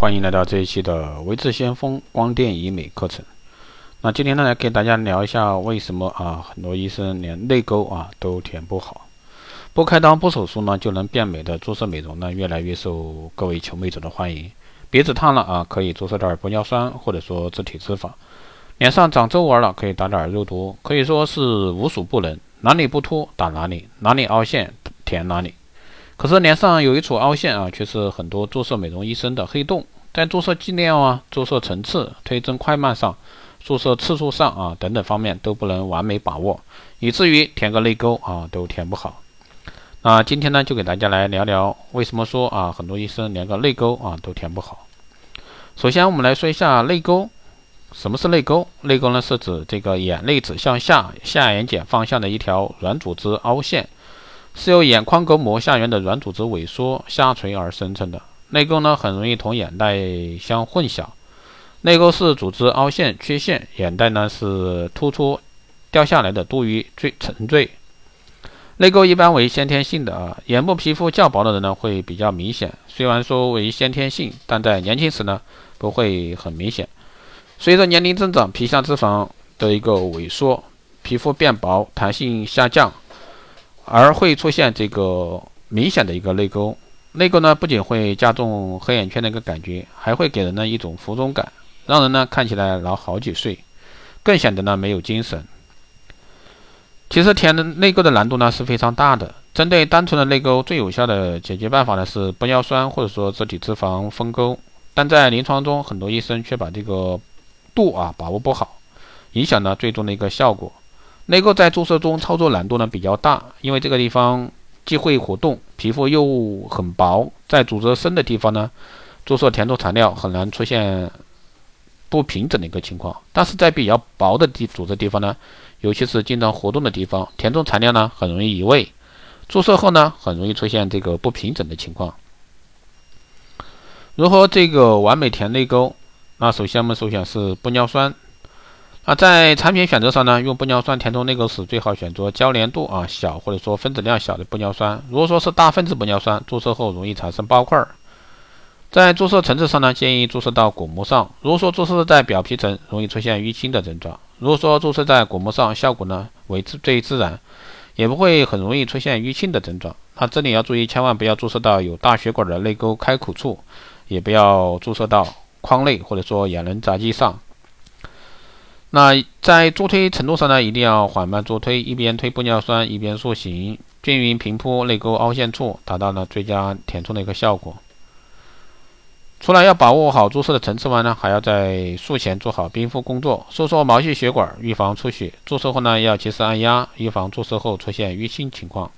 欢迎来到这一期的维智先锋光电医美课程。那今天呢，来给大家聊一下为什么啊，很多医生连泪沟啊都填不好。不开刀不手术呢就能变美的注射美容呢，越来越受各位求美者的欢迎。鼻子烫了啊，可以注射点玻尿酸或者说自体脂肪；脸上长皱纹了，可以打点肉毒，可以说是无所不能，哪里不凸打哪里，哪里凹陷填哪里。可是脸上有一处凹陷啊，却是很多注射美容医生的黑洞，在注射剂量啊、注射层次、推针快慢上、注射次数上啊等等方面都不能完美把握，以至于填个泪沟啊都填不好。那今天呢，就给大家来聊聊为什么说啊很多医生连个泪沟啊都填不好。首先，我们来说一下泪沟，什么是泪沟？泪沟呢是指这个眼泪指向下、下眼睑方向的一条软组织凹陷。是由眼眶隔膜下缘的软组织萎缩下垂而生成的。泪沟呢，很容易同眼袋相混淆。泪沟是组织凹陷缺陷，眼袋呢是突出掉下来的多余坠沉坠。泪沟一般为先天性的啊，眼部皮肤较薄的人呢会比较明显。虽然说为先天性，但在年轻时呢不会很明显。随着年龄增长，皮下脂肪的一个萎缩，皮肤变薄，弹性下降。而会出现这个明显的一个泪沟，泪沟呢不仅会加重黑眼圈的一个感觉，还会给人呢一种浮肿感，让人呢看起来老好几岁，更显得呢没有精神。其实填的泪沟的难度呢是非常大的，针对单纯的泪沟，最有效的解决办法呢是玻尿酸或者说自体脂肪封沟，但在临床中很多医生却把这个度啊把握不好，影响了最终的一个效果。泪沟在注射中操作难度呢比较大，因为这个地方既会活动，皮肤又很薄，在组织深的地方呢，注射填充材料很难出现不平整的一个情况。但是在比较薄的地组织地方呢，尤其是经常活动的地方，填充材料呢很容易移位，注射后呢很容易出现这个不平整的情况。如何这个完美填泪沟？那首先我们首选是玻尿酸。啊，在产品选择上呢，用玻尿酸填充内沟时，最好选择交联度啊小或者说分子量小的玻尿酸。如果说是大分子玻尿酸，注射后容易产生包块。在注射层次上呢，建议注射到果膜上。如果说注射在表皮层，容易出现淤青的症状。如果说注射在果膜上，效果呢为自最自然，也不会很容易出现淤青的症状。那这里要注意，千万不要注射到有大血管的泪沟开口处，也不要注射到眶内或者说眼轮匝肌上。那在助推程度上呢，一定要缓慢助推，一边推玻尿酸，一边塑形，均匀平铺泪沟凹陷处，达到了最佳填充的一个效果。除了要把握好注射的层次外呢，还要在术前做好冰敷工作，收缩毛细血管，预防出血。注射后呢，要及时按压，预防注射后出现淤青情况。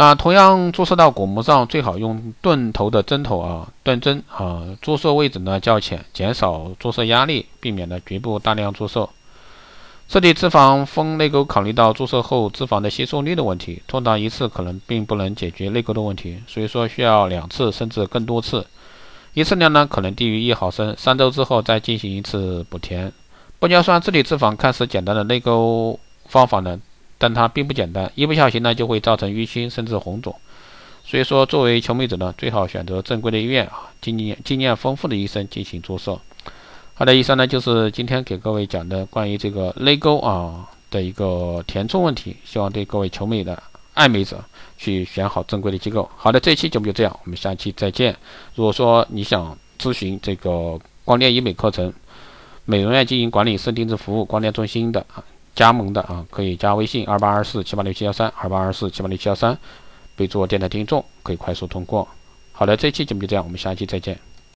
那同样注射到骨膜上，最好用钝头的针头啊，钝针啊，注射位置呢较浅，减少注射压力，避免了局部大量注射。自体脂肪封泪沟，考虑到注射后脂肪的吸收率的问题，通常一次可能并不能解决泪沟的问题，所以说需要两次甚至更多次，一次量呢可能低于一毫升，三周之后再进行一次补填。玻尿酸自体脂肪看似简单的泪沟方法呢？但它并不简单，一不小心呢就会造成淤青甚至红肿。所以说，作为求美者呢，最好选择正规的医院啊，经验经验丰富的医生进行注射。好的，以上呢就是今天给各位讲的关于这个泪沟啊的一个填充问题，希望对各位求美的爱美者去选好正规的机构。好的，这期节目就这样，我们下期再见。如果说你想咨询这个光电医美课程、美容院经营管理、私定制服务、光电中心的啊。加盟的啊，可以加微信二八二四七八六七幺三二八二四七八六七幺三，备注电台听众，可以快速通过。好的，这期节目就这样，我们下期再见。